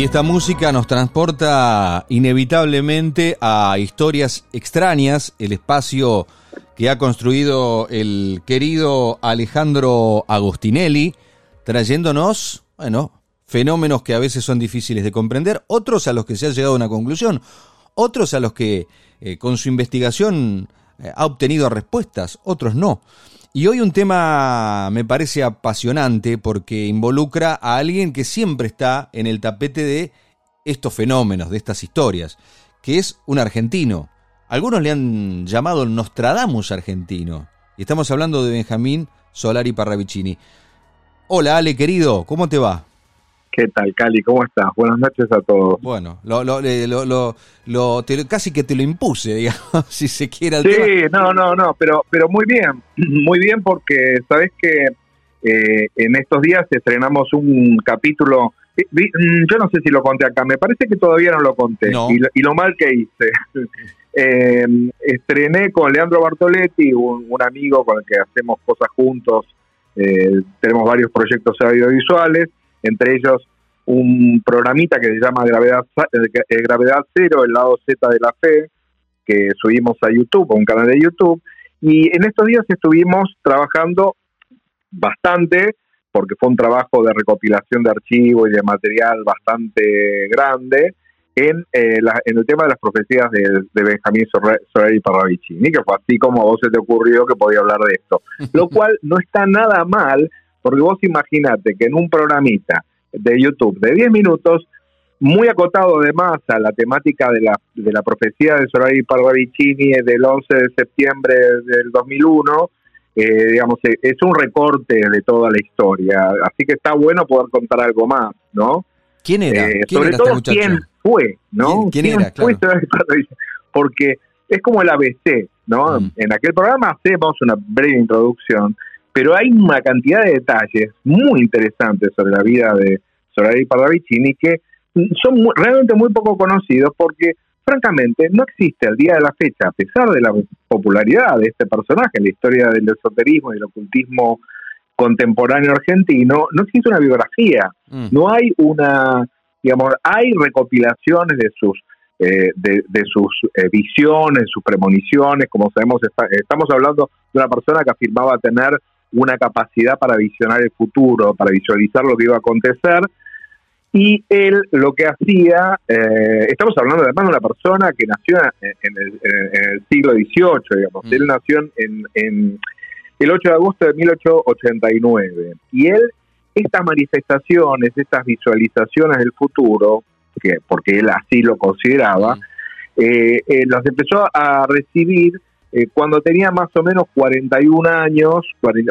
Y esta música nos transporta inevitablemente a historias extrañas, el espacio que ha construido el querido Alejandro Agostinelli, trayéndonos, bueno, fenómenos que a veces son difíciles de comprender, otros a los que se ha llegado a una conclusión, otros a los que eh, con su investigación eh, ha obtenido respuestas, otros no. Y hoy un tema me parece apasionante porque involucra a alguien que siempre está en el tapete de estos fenómenos, de estas historias, que es un argentino. Algunos le han llamado el Nostradamus argentino. Y estamos hablando de Benjamín Solari Parravicini. Hola Ale, querido, ¿cómo te va? ¿Qué tal, Cali? ¿Cómo estás? Buenas noches a todos. Bueno, lo, lo, lo, lo casi que te lo impuse, digamos, si se quiere. sí, no, no, no, pero, pero muy bien, muy bien porque sabes que eh, en estos días estrenamos un capítulo, eh, mm, yo no sé si lo conté acá, me parece que todavía no lo conté, Y, lo, mal que hice. eh, estrené con Leandro Bartoletti, un, un, amigo con el que hacemos cosas juntos, eh, tenemos varios proyectos audiovisuales entre ellos un programita que se llama Gravedad, eh, eh, Gravedad Cero, el lado Z de la fe, que subimos a YouTube, a un canal de YouTube. Y en estos días estuvimos trabajando bastante, porque fue un trabajo de recopilación de archivos y de material bastante grande, en, eh, en el tema de las profecías de, Benjamín Sorrelli Parravicini, que fue así como a vos se te ocurrió que podía hablar de esto. Lo cual no está nada mal, porque vos imaginate que en un programita de YouTube de 10 minutos, muy acotado además a la temática de la, de la profecía de Soraya Parravicini del 11 de septiembre del 2001, eh, digamos, eh, es un recorte de toda la historia. Así que está bueno poder contar algo más, ¿no? ¿Quién era? Eh, sobre todo quién fue, ¿no? ¿Quién, era? Porque es como el ABC, ¿no? Mm. En aquel programa hacemos una breve introducción pero hay una cantidad de detalles muy interesantes sobre la vida de Soraya Parravicini que son realmente muy poco conocidos porque francamente no existe al día de la fecha, a pesar de la popularidad de este personaje en la historia del esoterismo y el ocultismo contemporáneo argentino, no existe una biografía, mm. no hay una, digamos, hay recopilaciones de sus eh, de, sus eh, visiones, sus premoniciones, como sabemos, estamos hablando de una persona que afirmaba tener una capacidad para visionar el futuro, para visualizar lo que iba a acontecer. Y él lo que hacía, eh, estamos hablando además de una persona que nació en, el, siglo XVIII, digamos. Mm. Él nació en, en, el 8 de agosto de 1889. Y él, estas manifestaciones, estas visualizaciones del futuro, que porque él así lo consideraba, mm. eh, eh, las empezó a recibir eh, cuando tenía más o menos 41 años,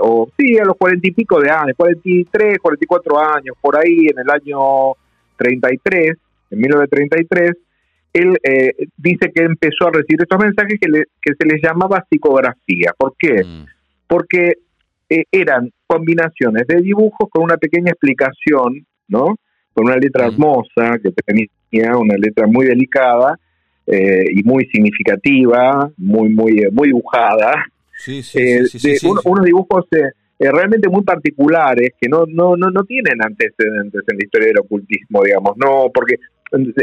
o sí, a los 40 y pico de años, 43, 44 años, por ahí en el año 33, en 1933, él eh, dice que empezó a recibir estos mensajes que, que se les llamaba psicografía. ¿Por qué? Mm. Porque eh, eran combinaciones de dibujos con una pequeña explicación, ¿no? Con una letra mm. hermosa, que tenía una letra muy delicada, eh, y muy significativa, muy muy eh, muy dibujada. Sí, sí, eh, unos dibujos realmente muy particulares que no, no, no, no tienen antecedentes en la historia del ocultismo, digamos, no, porque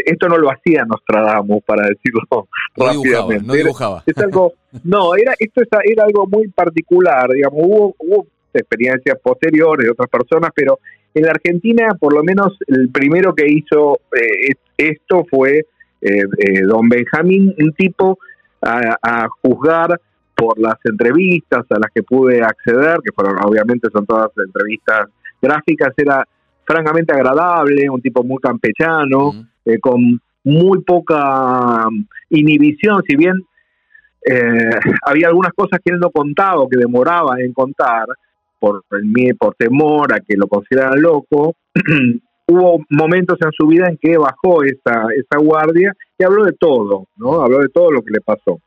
esto no lo hacía Nostradamus, para decirlo rápidamente. no dibujaba. es algo, no, era, esto era algo muy particular, digamos, hubo, hubo experiencias posteriores de otras personas, pero en la Argentina, por lo menos, el primero que hizo esto fue eh, eh, don Benjamín, un tipo a, juzgar por las entrevistas a las que pude acceder, que fueron obviamente son todas entrevistas gráficas, era francamente agradable, un tipo muy campechano, eh, con muy poca um, inhibición, si bien había algunas cosas que él no contaba o que demoraba en contar por, por temor a que lo consideraran loco, hubo momentos en su vida en que bajó esa, esa guardia y habló de todo, ¿no? Habló de todo lo que le pasó.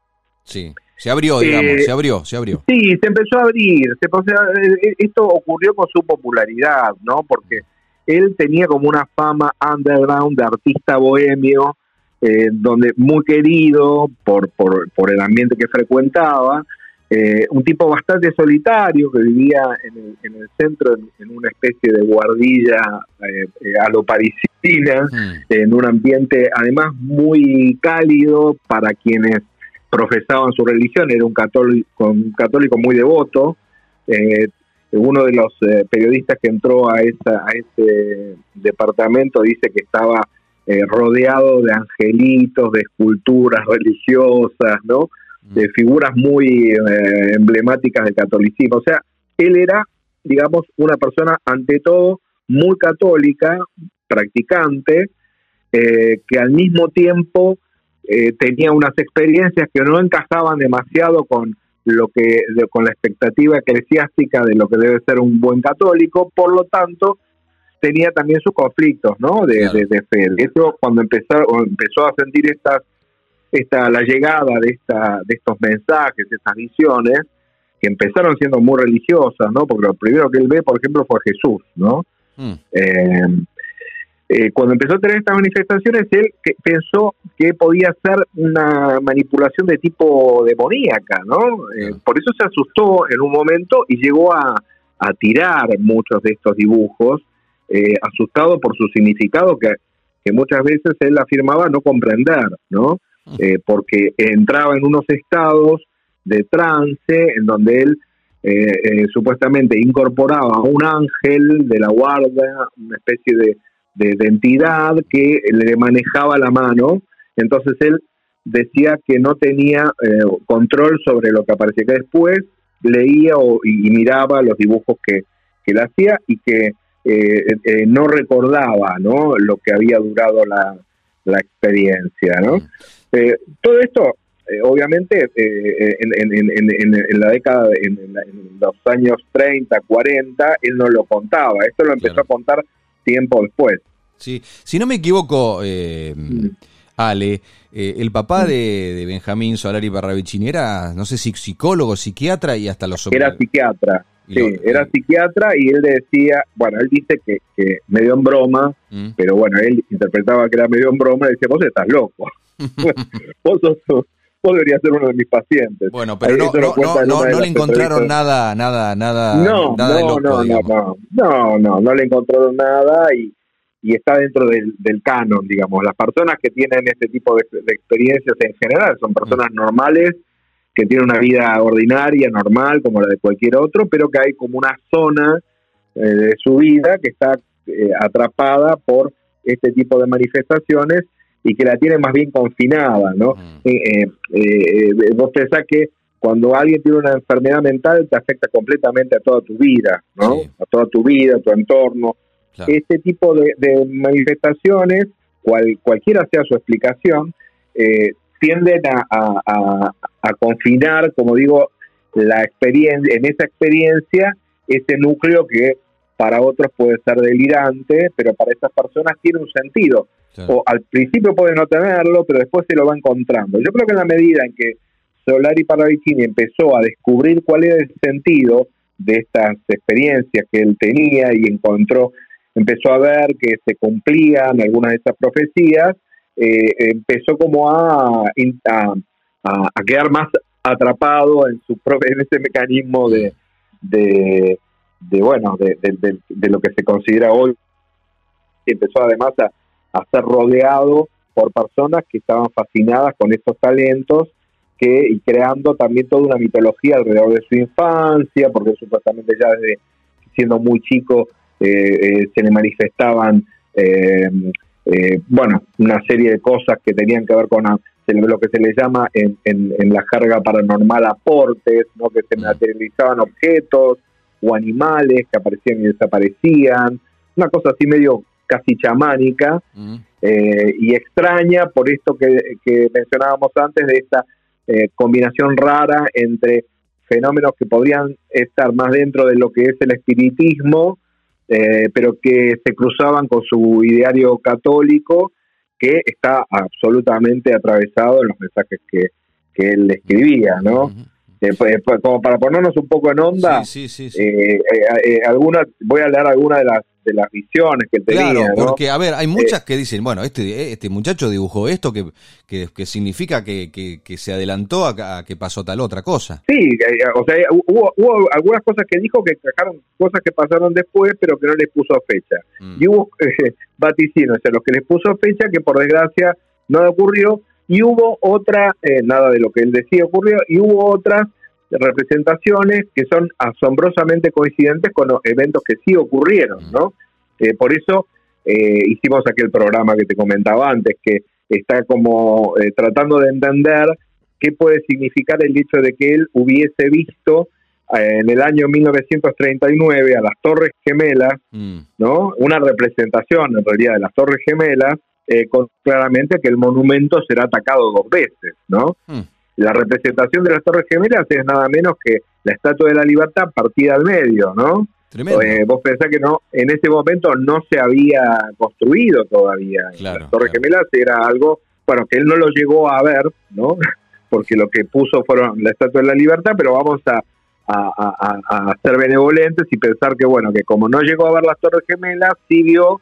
Sí, se abrió, digamos, eh, se abrió, se abrió. Sí, se empezó a abrir. Se, eh, eh, esto ocurrió con su popularidad, ¿no? Porque él tenía como una fama underground de artista bohemio, donde muy querido por, por, por el ambiente que frecuentaba, eh, un tipo bastante solitario que vivía en el, centro, en, una especie de guardilla eh, eh, a lo parisina, mm. en un ambiente además muy cálido para quienes profesaban su religión, era un católico, un católico muy devoto. uno de los periodistas que entró a, esa, a ese departamento dice que estaba rodeado de angelitos, de esculturas religiosas, ¿no? De figuras muy eh, emblemáticas del catolicismo. O sea, él era, digamos, una persona ante todo muy católica, practicante, eh, que al mismo tiempo eh, tenía unas experiencias que no encajaban demasiado con lo que con la expectativa eclesiástica de lo que debe ser un buen católico, por lo tanto tenía también sus conflictos, ¿no? De, de, fe. Eso cuando empezó empezó a sentir estas esta, la llegada de, esta, de estos mensajes, estas visiones, que empezaron siendo muy religiosas, ¿no? Porque lo primero que él ve, por ejemplo, fue Jesús, ¿no? Mm. Eh, eh, cuando empezó a tener estas manifestaciones, él pensó que podía ser una manipulación de tipo demoníaca, ¿no? Eh, por eso se asustó en un momento y llegó a, a tirar muchos de estos dibujos, asustado por su significado que, que muchas veces él afirmaba no comprender, ¿no? Eh, porque entraba en unos estados de trance en donde él eh, eh, supuestamente incorporaba a un ángel de la guardia, una especie de, de, entidad que le manejaba la mano, entonces él decía que no tenía control sobre lo que aparecía, que después leía y, miraba los dibujos que, que él hacía y que no recordaba ¿no? lo que había durado la, la experiencia. ¿no? Eh, todo esto, eh, obviamente, eh, en, la década, en, los años 30, 40, él no lo contaba. Esto lo empezó a contar tiempo después. Sí, si no me equivoco, mm. Ale, el papá mm. de, Benjamín Solari Barravicini era, no sé si psicólogo, psiquiatra y hasta los... Era psiquiatra, sí, era psiquiatra y él decía, bueno, él dice que, que medio en broma, mm. pero bueno, él interpretaba que era medio en broma y decía, vos estás loco. vos, deberías ser uno de mis pacientes. Bueno, pero no, no, no, le encontraron nada, nada, nada. No, no, no, no, no, no, no le encontraron nada y, y está dentro del, del, canon, digamos. Las personas que tienen este tipo de, experiencias en general son personas mm. normales que tienen una vida ordinaria, normal, como la de cualquier otro, pero que hay como una zona eh, de su vida que está eh, atrapada por este tipo de manifestaciones y que la tiene más bien confinada, ¿no? Mm. Eh, eh, eh, vos pensás que cuando alguien tiene una enfermedad mental te afecta completamente a toda tu vida, ¿no? A toda tu vida, a tu entorno. Este tipo de, manifestaciones, cual, cualquiera sea su explicación, tienden a, a, confinar, como digo, la experiencia, en esa experiencia, ese núcleo que para otros puede ser delirante, pero para esas personas tiene un sentido. O al principio puede no tenerlo, pero después se lo va encontrando. Yo creo que en la medida en que Solari Paravicini empezó a descubrir cuál era el sentido de estas experiencias que él tenía y encontró, empezó a ver que se cumplían algunas de estas profecías, eh, empezó como a, a, quedar más atrapado en su en ese mecanismo de, de bueno, de, de, lo que se considera hoy. Empezó además a, a, ser rodeado por personas que estaban fascinadas con estos talentos que, y creando también toda una mitología alrededor de su infancia, porque supuestamente ya desde siendo muy chico se le manifestaban, eh, bueno, una serie de cosas que tenían que ver con lo que se le llama en, en, en la carga paranormal aportes, ¿no? que se mm. materializaban objetos, o animales que aparecían y desaparecían, una cosa así medio casi chamánica mm. eh, y extraña por esto que, mencionábamos antes de esta eh, combinación rara entre fenómenos que podrían estar más dentro de lo que es el espiritismo, eh, pero que se cruzaban con su ideario católico, que está absolutamente atravesado en los mensajes que, que él escribía, ¿no? Eh, pues, pues, como para ponernos un poco en onda, sí, sí, eh, eh, alguna, voy a leer algunas de las, de las visiones que tenía. Claro, porque, a ver, hay muchas que dicen, bueno, este, este muchacho dibujó esto que, que, significa que, que, se adelantó a, que pasó tal otra cosa. Sí, o sea, hubo, hubo algunas cosas que dijo que encajaron cosas que pasaron después, pero que no les puso fecha. Mm. Y hubo eh, vaticinios a los que les puso fecha que por desgracia no ocurrió, y hubo otra, eh, nada de lo que él decía ocurrió, y hubo otras representaciones que son asombrosamente coincidentes con los eventos que sí ocurrieron, ¿no? Eh, por eso eh, hicimos aquel programa que te comentaba antes, que está como eh, tratando de entender qué puede significar el hecho de que él hubiese visto en el año 1939 a las Torres Gemelas, mm. ¿no? Una representación en realidad de las Torres Gemelas, con claramente que el monumento será atacado dos veces, ¿no? Mm. La representación de las Torres Gemelas es nada menos que la Estatua de la Libertad partida al medio, ¿no? Tremendo. Eh, vos pensás que no, en ese momento no se había construido todavía. las Torres Gemelas era algo, bueno, que él no lo llegó a ver, ¿no? Porque lo que puso fueron la Estatua de la Libertad, pero vamos a, a, ser benevolentes y pensar que, bueno, que como no llegó a ver las Torres Gemelas, siguió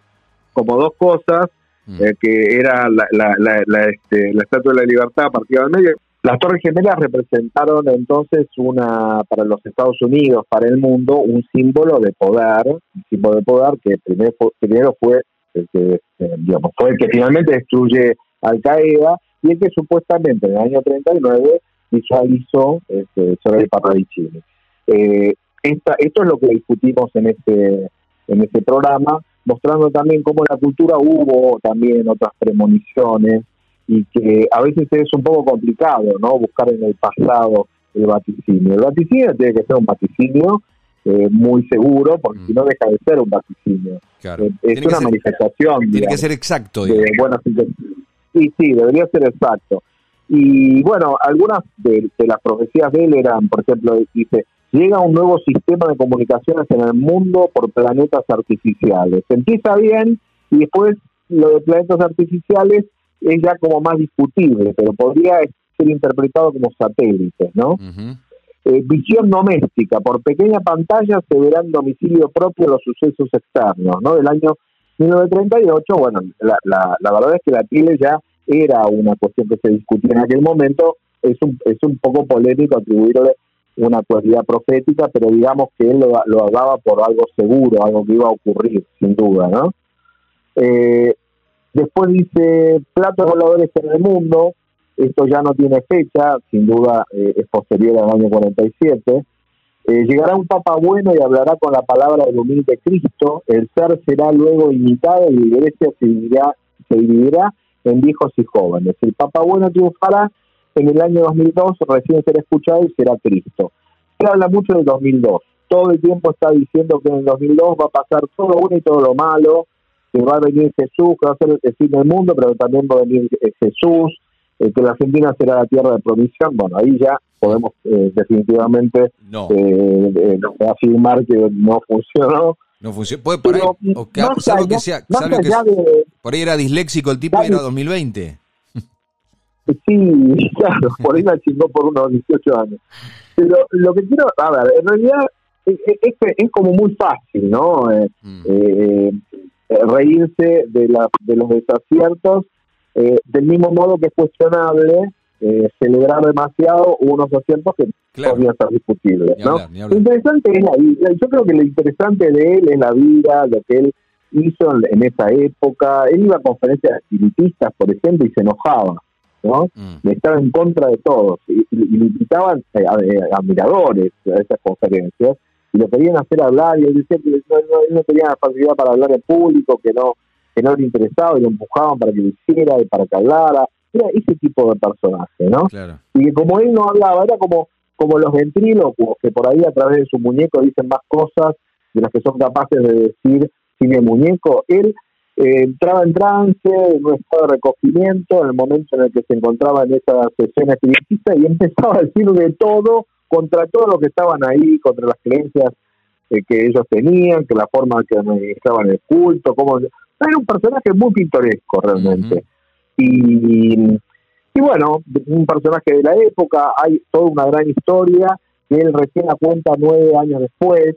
como dos cosas, mm. eh, que era la, la, la, este, la Estatua de la Libertad partida al medio las Torres Gemelas representaron entonces una, para los Estados Unidos, para el mundo, un símbolo de poder, un símbolo de poder que primero, primero fue, el que, eh, digamos, fue el que finalmente destruye Al Qaeda y el que supuestamente en el año 39 visualizó este, sobre el. Eh, esta, esto es lo que discutimos en este, en este programa, mostrando también cómo en la cultura hubo también otras premoniciones y que a veces es un poco complicado, ¿no? Buscar en el pasado el vaticinio. El vaticinio tiene que ser un vaticinio eh, muy seguro, porque si no mm. deja de ser un vaticinio. Eh, es una manifestación. Tiene que ser exacto. De, sí, sí, debería ser exacto. Y bueno, algunas de, las profecías de él eran, por ejemplo, dice, llega un nuevo sistema de comunicaciones en el mundo por planetas artificiales. empieza bien y después lo de planetas artificiales es ya como más discutible, pero podría ser interpretado como satélites, ¿no? Eh, visión doméstica, por pequeña pantalla se verán domicilio propio los sucesos externos, ¿no? Del año 1938, bueno, la, la, la verdad es que la tele ya era una cuestión que se discutía en aquel momento, es un, es un poco polémico atribuirle una cualidad profética, pero digamos que él lo, lo hablaba por algo seguro, algo que iba a ocurrir, sin duda, ¿no? Eh, Después dice platos voladores en el mundo, esto ya no tiene fecha, sin duda eh, es posterior al año 47. Eh, llegará un papa bueno y hablará con la palabra del humilde Cristo, el ser será luego imitado y la iglesia se dividirá, en viejos y jóvenes. El papa bueno triunfará en el año 2002, recién será escuchado y será Cristo. Se habla mucho del 2002, todo el tiempo está diciendo que en el 2002 va a pasar todo lo bueno y todo lo malo, que va a venir Jesús, que va a ser el fin del mundo, pero también va a venir eh, Jesús, eh, que la Argentina será la tierra de provisión. Bueno, ahí ya podemos eh, definitivamente afirmar que no funcionó. No funcionó. Puede, por, ahí, que sea, por ahí era disléxico el tipo y era 2020. Sí, claro, por ahí la chingó por unos 18 años. Pero lo que quiero, a ver, en realidad es, es, como muy fácil, ¿no? Mm. Eh, reírse de, la, de los desaciertos, eh, del mismo modo que es cuestionable eh, celebrar demasiado unos aciertos que podrían ser discutibles. ¿no? Lo interesante es la vida, yo creo que lo interesante de él es la vida, lo que él hizo en, esa época. Él iba a conferencias espiritistas, por ejemplo, y se enojaba. ¿no? Mm. Estaba en contra de todos y, le invitaban a, admiradores a esas conferencias y lo querían hacer hablar y él decía que no, tenía la facilidad para hablar en público, que no que no le interesaba y lo empujaban para que lo hiciera y para que hablara. Era ese tipo de personaje, ¿no? Y que como él no hablaba, era como, como los ventrílocos, que por ahí a través de su muñeco dicen más cosas de las que son capaces de decir sin el muñeco. Él eh, entraba en trance, en un estado de recogimiento, en el momento en el que se encontraba en esa sesión espiritista y empezaba a decir de todo contra todo lo que estaban ahí, contra las creencias eh, que ellos tenían, que la forma que administraban el culto, como era un personaje muy pintoresco realmente. y, y bueno, un personaje de la época, hay toda una gran historia que él recién la cuenta nueve años después,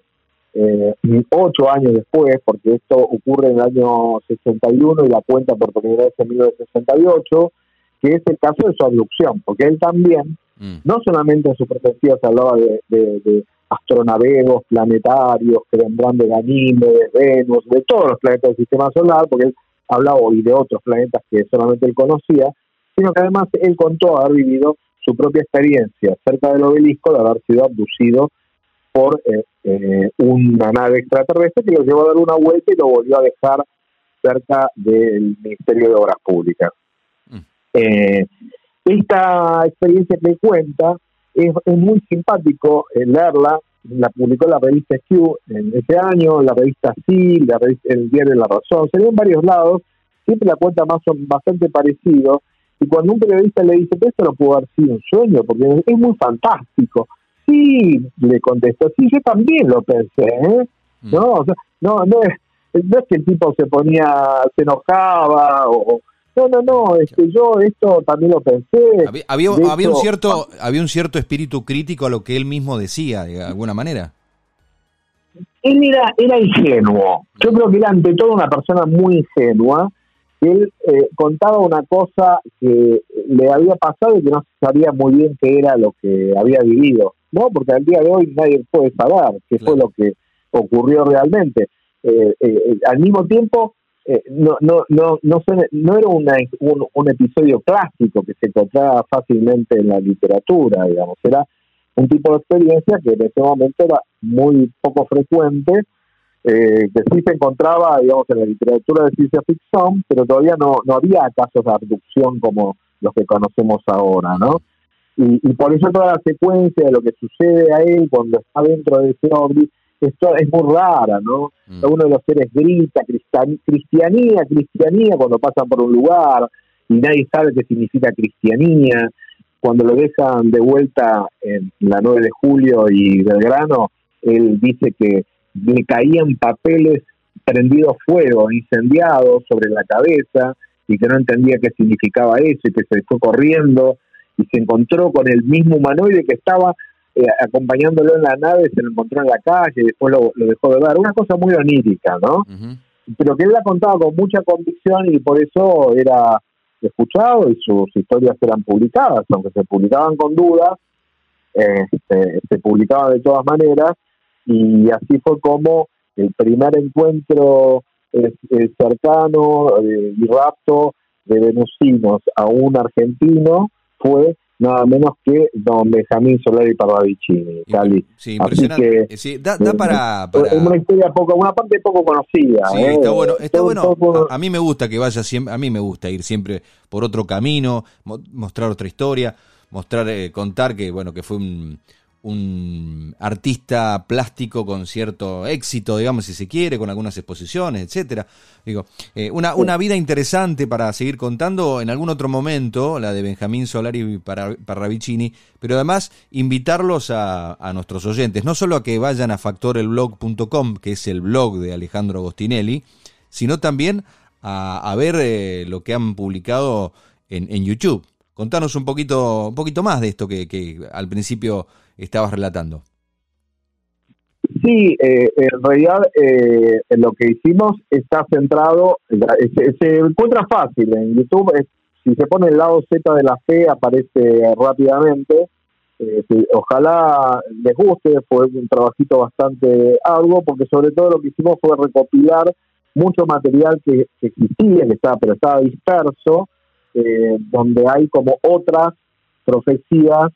eh, ocho años después, porque esto ocurre en el año 61 y la cuenta por primera vez en 1968, que es el caso de su abducción, porque él también, mm. no solamente en su profecía se hablaba de, de, astronavegos planetarios que vendrán de Ganímedes, de Venus, de todos los planetas del sistema solar, porque él hablaba hoy de otros planetas que solamente él conocía, sino que además él contó haber vivido su propia experiencia cerca del obelisco de haber sido abducido por eh, eh, una nave extraterrestre que lo llevó a dar una vuelta y lo volvió a dejar cerca del Ministerio de Obras Públicas. Mm. Eh, esta experiencia que cuenta es, muy simpático leerla, la publicó la revista Q en ese año, la revista Sí, la revista, el diario La Razón, se en varios lados, siempre la cuenta más o bastante parecido, y cuando un periodista le dice, esto no pudo haber sido un sueño, porque es muy fantástico, sí, le contestó, sí, yo también lo pensé, ¿eh? Mm. No, no, no es, no es que el tipo se ponía, se enojaba o... No, no, no, este, yo esto también lo pensé. Había, había, un cierto, había un cierto espíritu crítico a lo que él mismo decía, de alguna manera. Él era, era ingenuo. Yo creo que era ante todo una persona muy ingenua él eh, contaba una cosa que le había pasado y que no sabía muy bien qué era lo que había vivido, ¿no? Porque al día de hoy nadie puede saber qué fue lo que ocurrió realmente. Eh, eh, al mismo tiempo, no, no, no, no, no era un, un, episodio clásico que se encontraba fácilmente en la literatura, digamos, era un tipo de experiencia que en ese momento era muy poco frecuente eh, que sí se encontraba, digamos, en la literatura de ciencia ficción, pero todavía no, no había casos de abducción como los que conocemos ahora, ¿no? Y, por eso toda la secuencia de lo que sucede a él cuando está dentro de ese ovni, esto es muy rara, ¿no? Mm. Uno de los seres grita cristianía, cristianía cuando pasan por un lugar y nadie sabe qué significa cristianía. Cuando lo dejan de vuelta en la 9 de julio y Belgrano, él dice que le caían papeles prendidos fuego, incendiados sobre la cabeza y que no entendía qué significaba eso y que se fue corriendo y se encontró con el mismo humanoide que estaba eh, acompañándolo en la nave, se lo encontró en la calle y después lo, dejó de ver. Una cosa muy onírica, ¿no? Pero que él la contaba con mucha convicción y por eso era escuchado y sus historias eran publicadas, aunque se publicaban con dudas, eh, se publicaban de todas maneras y así fue como el primer encuentro eh, eh, cercano y rapto de venusinos a un argentino fue nada menos que don Benjamín Solari Parravicini, Cali. Sí, impresionante. da, para, una historia poco, una parte poco conocida. Sí, está bueno. Está bueno. A, mí me gusta que vaya siempre, a mí me gusta ir siempre por otro camino, mostrar otra historia, mostrar, contar que bueno que fue un un artista plástico con cierto éxito, digamos, si se quiere, con algunas exposiciones, etcétera. Digo, eh, una, una vida interesante para seguir contando en algún otro momento, la de Benjamín Solari para Parravicini, pero además invitarlos a, a, nuestros oyentes, no solo a que vayan a factorelblog.com, que es el blog de Alejandro Agostinelli, sino también a, a ver eh, lo que han publicado en, en YouTube. Contanos un poquito, un poquito más de esto que, que al principio estabas relatando. Sí, eh, en realidad eh, lo que hicimos está centrado, se, encuentra fácil en YouTube, si se pone el lado Z de la fe aparece rápidamente, eh, ojalá les guste, fue un trabajito bastante arduo, porque sobre todo lo que hicimos fue recopilar mucho material que, existía, que estaba, pero estaba disperso, donde hay como otras profecías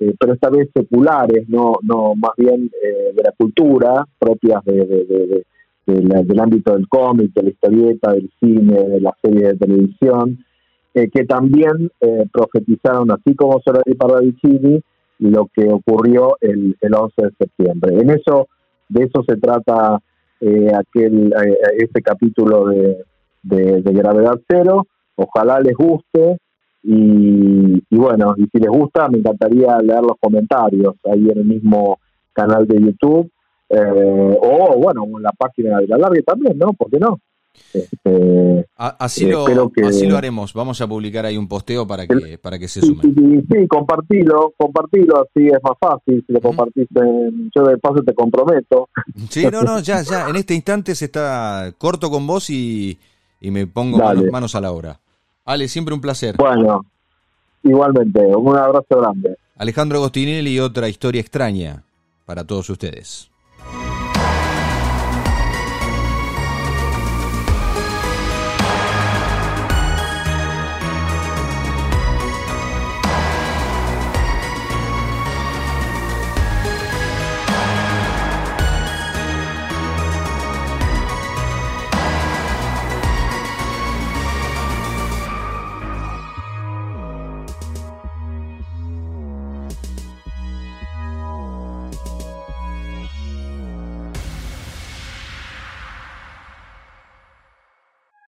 eh, pero esta vez seculares, no, no más bien eh, de la cultura, propias de, del ámbito del cómic, de la historieta, del cine, de las series de televisión, eh, que también profetizaron, así como Solari Parravicini, lo que ocurrió el, el 11 de septiembre. En eso, de eso se trata aquel ese capítulo de, de Gravedad Cero. Ojalá les guste. Y, bueno, y si les gusta, me encantaría leer los comentarios ahí en el mismo canal de YouTube. Eh, o bueno, en la página de la larga también, ¿no? ¿Por qué no? Este, así, lo, así lo haremos. Vamos a publicar ahí un posteo para que, para que se sume. Sí, sí, compartilo, compartilo, así es más fácil. Si lo compartís, yo de paso te comprometo. Sí, no, no, ya, ya. En este instante se está corto con vos y, y me pongo manos, a la obra. Ale, siempre un placer. Bueno, igualmente, un abrazo grande. Alejandro Agostinelli y otra historia extraña para todos ustedes.